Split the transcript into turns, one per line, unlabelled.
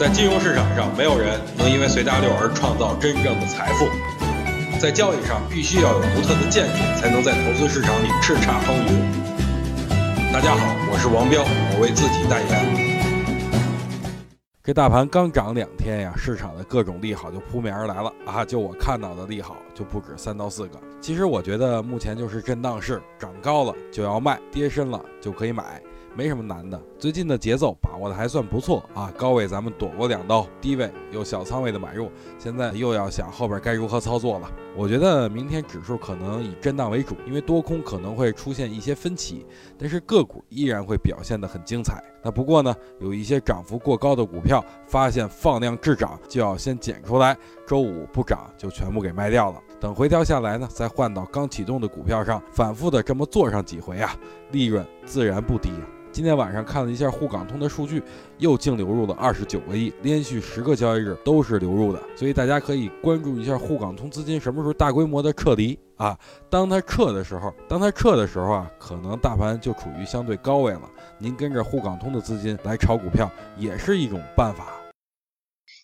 在金融市场上，没有人能因为随大流而创造真正的财富。在交易上，必须要有独特的见解，才能在投资市场里叱咤风云。大家好，我是王彪，我为自己代言。
这大盘刚涨两天呀，市场的各种利好就扑面而来了啊！就我看到的利好就不止三到四个。其实我觉得目前就是震荡市，涨高了就要卖，跌深了就可以买。没什么难的，最近的节奏把握的还算不错啊，高位咱们躲过两刀，低位有小仓位的买入，现在又要想后边该如何操作了。我觉得明天指数可能以震荡为主，因为多空可能会出现一些分歧，但是个股依然会表现得很精彩。那不过呢，有一些涨幅过高的股票，发现放量滞涨就要先减出来，周五不涨就全部给卖掉了，等回调下来呢，再换到刚启动的股票上，反复的这么做上几回啊，利润自然不低。今天晚上看了一下沪港通的数据，又净流入了二十九个亿，连续十个交易日都是流入的，所以大家可以关注一下沪港通资金什么时候大规模的撤离啊？当它撤的时候，当它撤的时候啊，可能大盘就处于相对高位了。您跟着沪港通的资金来炒股票，也是一种办法。